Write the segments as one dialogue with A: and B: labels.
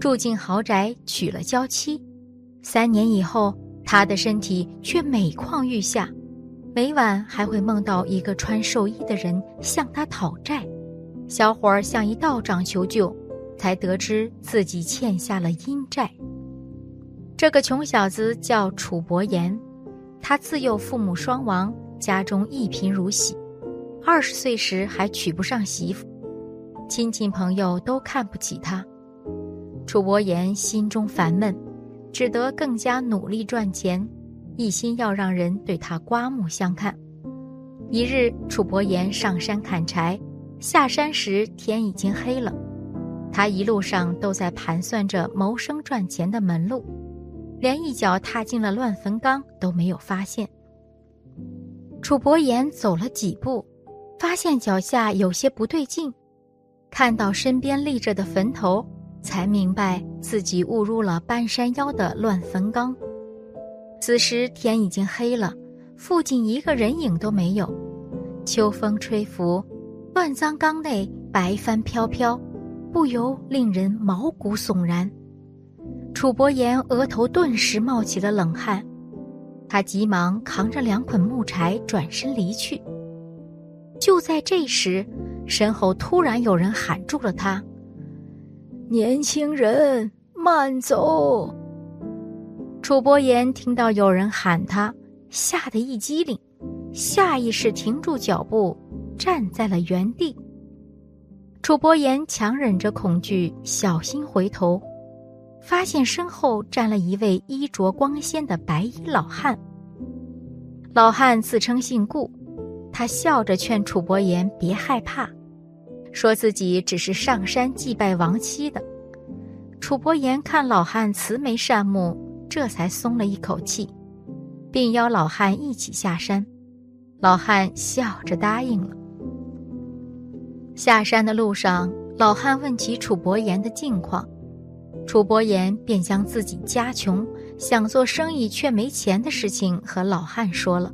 A: 住进豪宅，娶了娇妻。三年以后，他的身体却每况愈下，每晚还会梦到一个穿寿衣的人向他讨债。小伙儿向一道长求救，才得知自己欠下了阴债。这个穷小子叫楚伯言，他自幼父母双亡，家中一贫如洗。二十岁时还娶不上媳妇，亲戚朋友都看不起他。楚伯言心中烦闷，只得更加努力赚钱，一心要让人对他刮目相看。一日，楚伯言上山砍柴，下山时天已经黑了。他一路上都在盘算着谋生赚钱的门路，连一脚踏进了乱坟岗都没有发现。楚伯言走了几步。发现脚下有些不对劲，看到身边立着的坟头，才明白自己误入了半山腰的乱坟岗。此时天已经黑了，附近一个人影都没有。秋风吹拂，乱葬岗内白帆飘飘，不由令人毛骨悚然。楚伯言额头顿时冒起了冷汗，他急忙扛着两捆木柴转身离去。就在这时，身后突然有人喊住了他：“
B: 年轻人，慢走！”
A: 楚伯言听到有人喊他，吓得一激灵，下意识停住脚步，站在了原地。楚伯言强忍着恐惧，小心回头，发现身后站了一位衣着光鲜的白衣老汉。老汉自称姓顾。他笑着劝楚伯言别害怕，说自己只是上山祭拜亡妻的。楚伯言看老汉慈眉善目，这才松了一口气，并邀老汉一起下山。老汉笑着答应了。下山的路上，老汉问起楚伯言的近况，楚伯言便将自己家穷、想做生意却没钱的事情和老汉说了。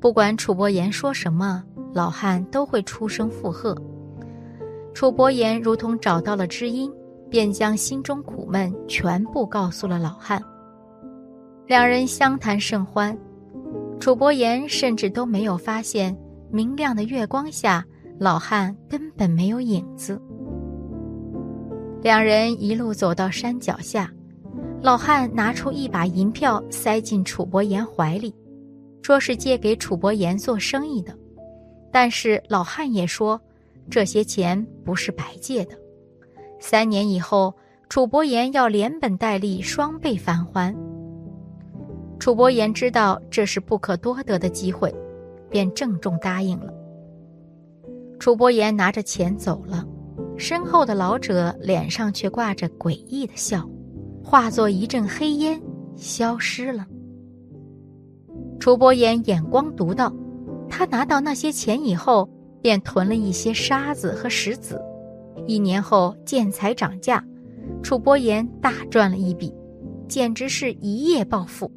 A: 不管楚伯言说什么，老汉都会出声附和。楚伯言如同找到了知音，便将心中苦闷全部告诉了老汉。两人相谈甚欢，楚伯言甚至都没有发现，明亮的月光下，老汉根本没有影子。两人一路走到山脚下，老汉拿出一把银票塞进楚伯言怀里。说是借给楚伯言做生意的，但是老汉也说，这些钱不是白借的。三年以后，楚伯言要连本带利双倍返还。楚伯言知道这是不可多得的机会，便郑重答应了。楚伯言拿着钱走了，身后的老者脸上却挂着诡异的笑，化作一阵黑烟，消失了。楚伯言眼光独到，他拿到那些钱以后，便囤了一些沙子和石子。一年后建材涨价，楚伯言大赚了一笔，简直是一夜暴富。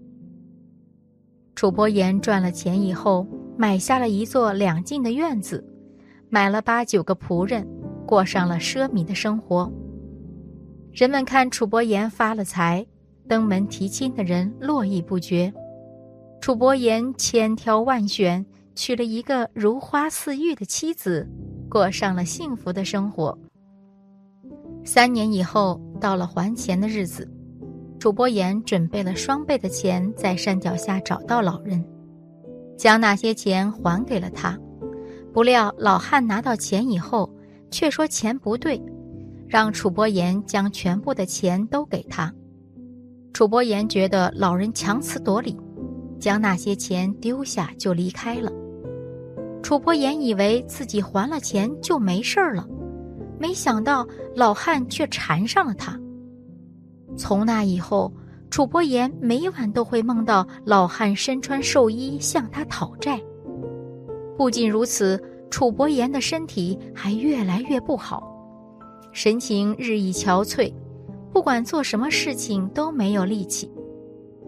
A: 楚伯言赚了钱以后，买下了一座两进的院子，买了八九个仆人，过上了奢靡的生活。人们看楚伯言发了财，登门提亲的人络绎不绝。楚伯言千挑万选，娶了一个如花似玉的妻子，过上了幸福的生活。三年以后，到了还钱的日子，楚伯言准备了双倍的钱，在山脚下找到老人，将那些钱还给了他。不料老汉拿到钱以后，却说钱不对，让楚伯言将全部的钱都给他。楚伯言觉得老人强词夺理。将那些钱丢下就离开了。楚伯言以为自己还了钱就没事了，没想到老汉却缠上了他。从那以后，楚伯言每晚都会梦到老汉身穿寿衣向他讨债。不仅如此，楚伯言的身体还越来越不好，神情日益憔悴，不管做什么事情都没有力气。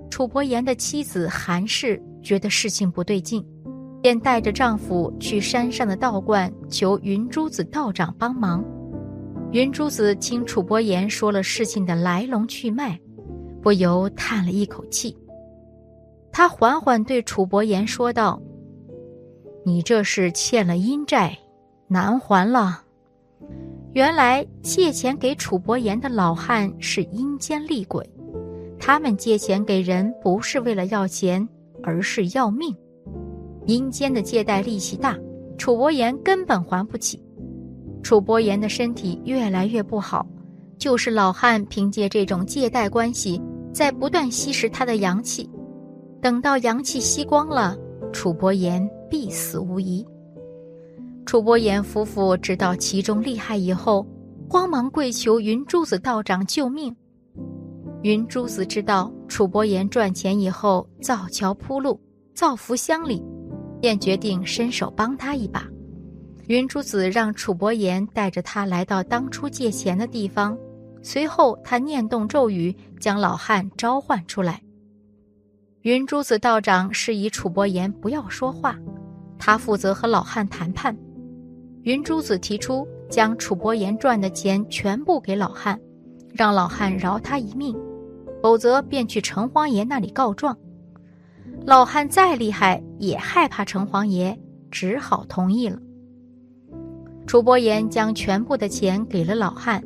A: 楚伯言的妻子韩氏觉得事情不对劲，便带着丈夫去山上的道观求云珠子道长帮忙。云珠子听楚伯言说了事情的来龙去脉，不由叹了一口气。他缓缓对楚伯言说道：“你这是欠了阴债，难还了。”原来借钱给楚伯言的老汉是阴间厉鬼，他们借钱给人不是为了要钱，而是要命。阴间的借贷利息大，楚伯言根本还不起。楚伯言的身体越来越不好，就是老汉凭借这种借贷关系，在不断吸食他的阳气。等到阳气吸光了，楚伯言必死无疑。楚伯言夫妇知道其中厉害以后，慌忙跪求云珠子道长救命。云珠子知道楚伯言赚钱以后造桥铺路、造福乡里，便决定伸手帮他一把。云珠子让楚伯言带着他来到当初借钱的地方，随后他念动咒语，将老汉召唤出来。云珠子道长示意楚伯言不要说话，他负责和老汉谈判。云珠子提出将楚伯言赚的钱全部给老汉，让老汉饶他一命，否则便去城隍爷那里告状。老汉再厉害也害怕城隍爷，只好同意了。楚伯言将全部的钱给了老汉，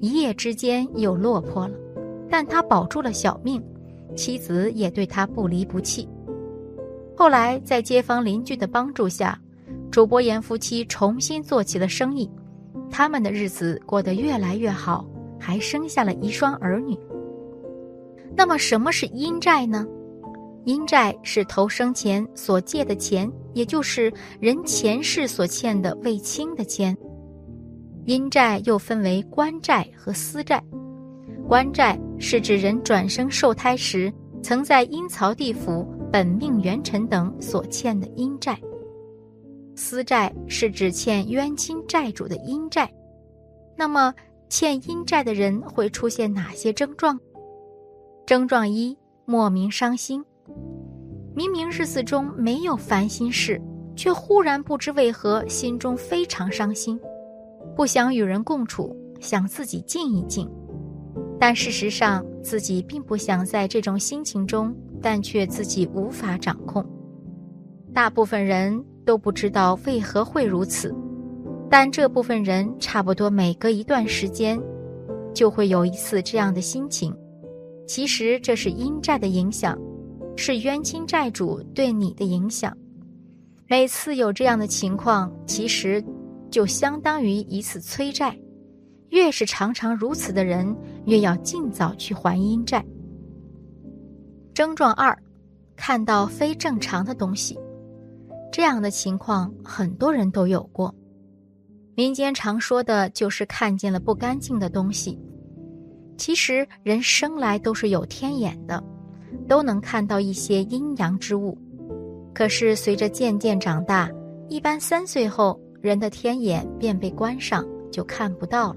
A: 一夜之间又落魄了，但他保住了小命，妻子也对他不离不弃。后来在街坊邻居的帮助下。楚伯言夫妻重新做起了生意，他们的日子过得越来越好，还生下了一双儿女。那么，什么是阴债呢？阴债是头生前所借的钱，也就是人前世所欠的未清的钱。阴债又分为官债和私债。官债是指人转生受胎时，曾在阴曹地府、本命元辰等所欠的阴债。私债是指欠冤亲债主的阴债，那么欠阴债的人会出现哪些症状？症状一：莫名伤心，明明日子中没有烦心事，却忽然不知为何心中非常伤心，不想与人共处，想自己静一静，但事实上自己并不想在这种心情中，但却自己无法掌控。大部分人。都不知道为何会如此，但这部分人差不多每隔一段时间，就会有一次这样的心情。其实这是阴债的影响，是冤亲债主对你的影响。每次有这样的情况，其实就相当于一次催债。越是常常如此的人，越要尽早去还阴债。症状二，看到非正常的东西。这样的情况很多人都有过，民间常说的就是看见了不干净的东西。其实人生来都是有天眼的，都能看到一些阴阳之物。可是随着渐渐长大，一般三岁后人的天眼便被关上，就看不到了。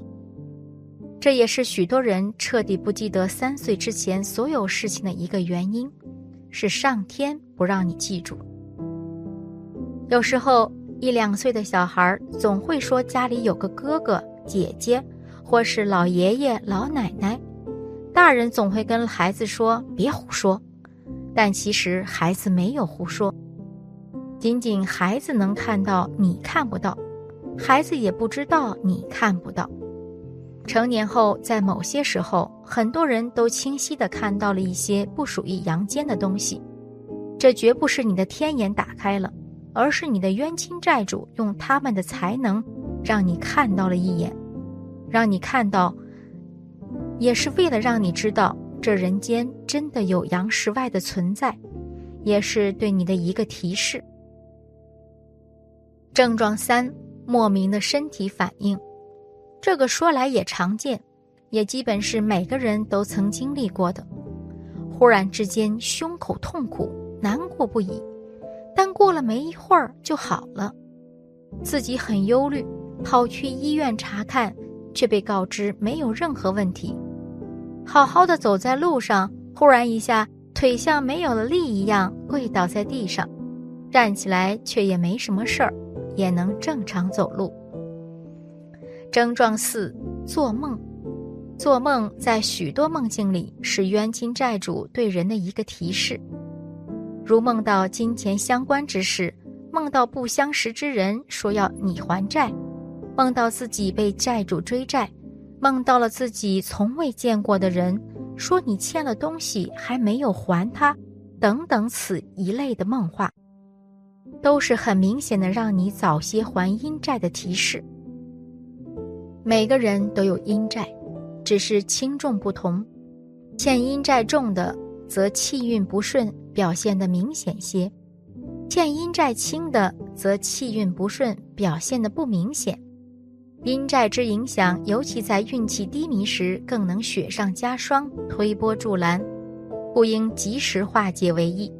A: 这也是许多人彻底不记得三岁之前所有事情的一个原因，是上天不让你记住。有时候，一两岁的小孩总会说家里有个哥哥、姐姐，或是老爷爷、老奶奶。大人总会跟孩子说：“别胡说。”但其实孩子没有胡说，仅仅孩子能看到你看不到，孩子也不知道你看不到。成年后，在某些时候，很多人都清晰地看到了一些不属于阳间的东西，这绝不是你的天眼打开了。而是你的冤亲债主用他们的才能，让你看到了一眼，让你看到，也是为了让你知道这人间真的有阳世外的存在，也是对你的一个提示。症状三：莫名的身体反应，这个说来也常见，也基本是每个人都曾经历过的。忽然之间，胸口痛苦，难过不已。但过了没一会儿就好了，自己很忧虑，跑去医院查看，却被告知没有任何问题。好好的走在路上，忽然一下腿像没有了力一样跪倒在地上，站起来却也没什么事儿，也能正常走路。症状四：做梦。做梦在许多梦境里是冤亲债主对人的一个提示，如梦到金钱相关之事，梦到不相识之人说要你还债，梦到自己被债主追债，梦到了自己从未见过的人说你欠了东西还没有还他，等等此一类的梦话，都是很明显的让你早些还阴债的提示。每个人都有阴债。只是轻重不同，欠阴债重的则气运不顺表现的明显些，欠阴债轻的则气运不顺表现的不明显。阴债之影响，尤其在运气低迷时，更能雪上加霜，推波助澜，不应及时化解为宜。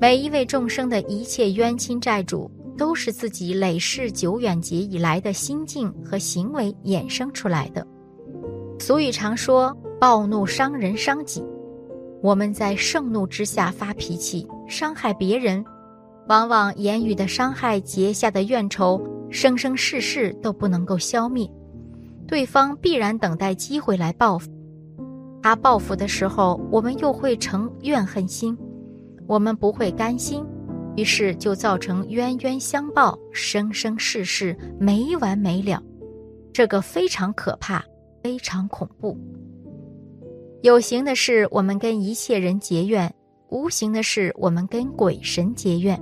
A: 每一位众生的一切冤亲债主，都是自己累世久远劫以来的心境和行为衍生出来的。俗语常说：“暴怒伤人伤己。”我们在盛怒之下发脾气，伤害别人，往往言语的伤害结下的怨仇，生生世世都不能够消灭。对方必然等待机会来报复。他报复的时候，我们又会成怨恨心，我们不会甘心，于是就造成冤冤相报，生生世世没完没了。这个非常可怕。非常恐怖。有形的是我们跟一切人结怨，无形的是我们跟鬼神结怨。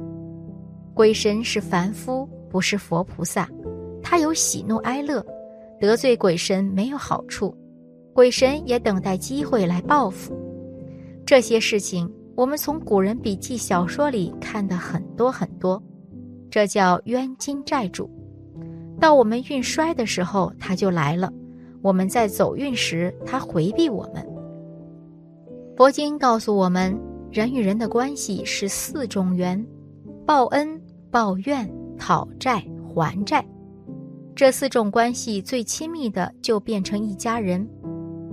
A: 鬼神是凡夫，不是佛菩萨，他有喜怒哀乐，得罪鬼神没有好处，鬼神也等待机会来报复。这些事情我们从古人笔记小说里看的很多很多，这叫冤亲债主。到我们运衰的时候，他就来了。我们在走运时，他回避我们。佛经告诉我们，人与人的关系是四种缘：报恩、报怨、讨债、还债。这四种关系最亲密的，就变成一家人。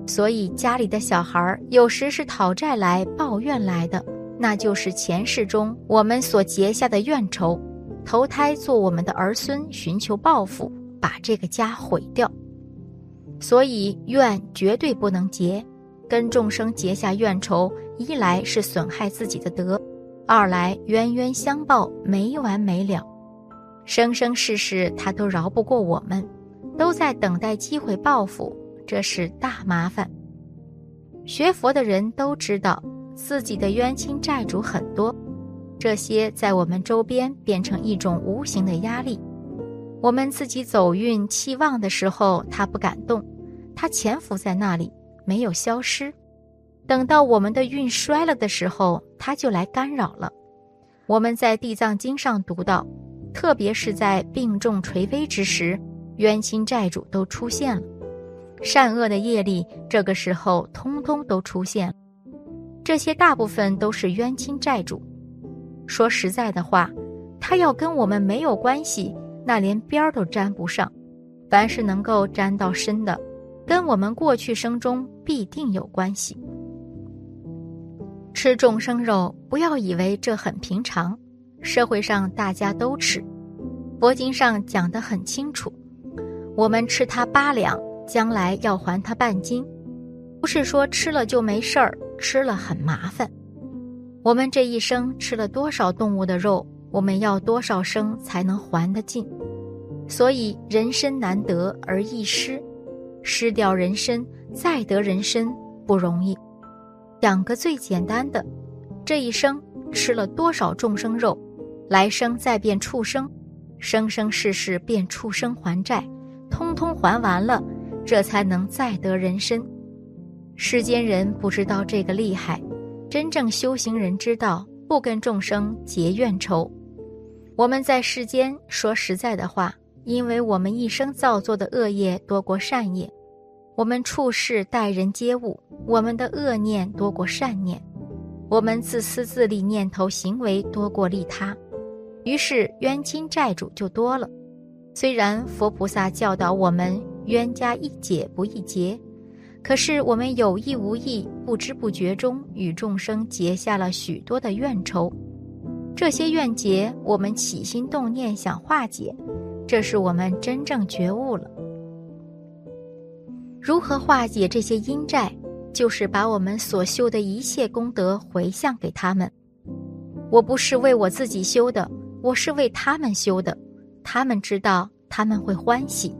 A: 所以家里的小孩有时是讨债来、抱怨来的，那就是前世中我们所结下的怨仇，投胎做我们的儿孙，寻求报复，把这个家毁掉。所以怨绝对不能结，跟众生结下怨仇，一来是损害自己的德，二来冤冤相报没完没了，生生世世他都饶不过我们，都在等待机会报复，这是大麻烦。学佛的人都知道自己的冤亲债主很多，这些在我们周边变成一种无形的压力。我们自己走运气旺的时候，他不敢动，他潜伏在那里，没有消失。等到我们的运衰了的时候，他就来干扰了。我们在《地藏经》上读到，特别是在病重垂危之时，冤亲债主都出现了，善恶的业力这个时候通通都出现了。这些大部分都是冤亲债主。说实在的话，他要跟我们没有关系。那连边儿都沾不上，凡是能够沾到身的，跟我们过去生中必定有关系。吃众生肉，不要以为这很平常，社会上大家都吃，佛经上讲得很清楚，我们吃它八两，将来要还它半斤，不是说吃了就没事儿，吃了很麻烦。我们这一生吃了多少动物的肉？我们要多少生才能还得尽？所以人身难得而易失，失掉人身再得人身不容易。讲个最简单的，这一生吃了多少众生肉，来生再变畜生，生生世世变畜生还债，通通还完了，这才能再得人身。世间人不知道这个厉害，真正修行人知道，不跟众生结怨仇。我们在世间说实在的话，因为我们一生造作的恶业多过善业，我们处事待人接物，我们的恶念多过善念，我们自私自利念头行为多过利他，于是冤亲债主就多了。虽然佛菩萨教导我们冤家易解不易结，可是我们有意无意、不知不觉中与众生结下了许多的怨仇。这些怨结，我们起心动念想化解，这是我们真正觉悟了。如何化解这些阴债？就是把我们所修的一切功德回向给他们。我不是为我自己修的，我是为他们修的。他们知道他们会欢喜，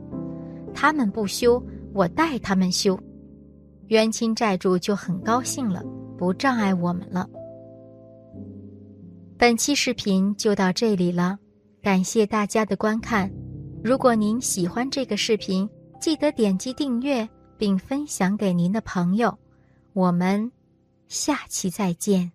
A: 他们不修，我代他们修。冤亲债主就很高兴了，不障碍我们了。本期视频就到这里了，感谢大家的观看。如果您喜欢这个视频，记得点击订阅并分享给您的朋友。我们下期再见。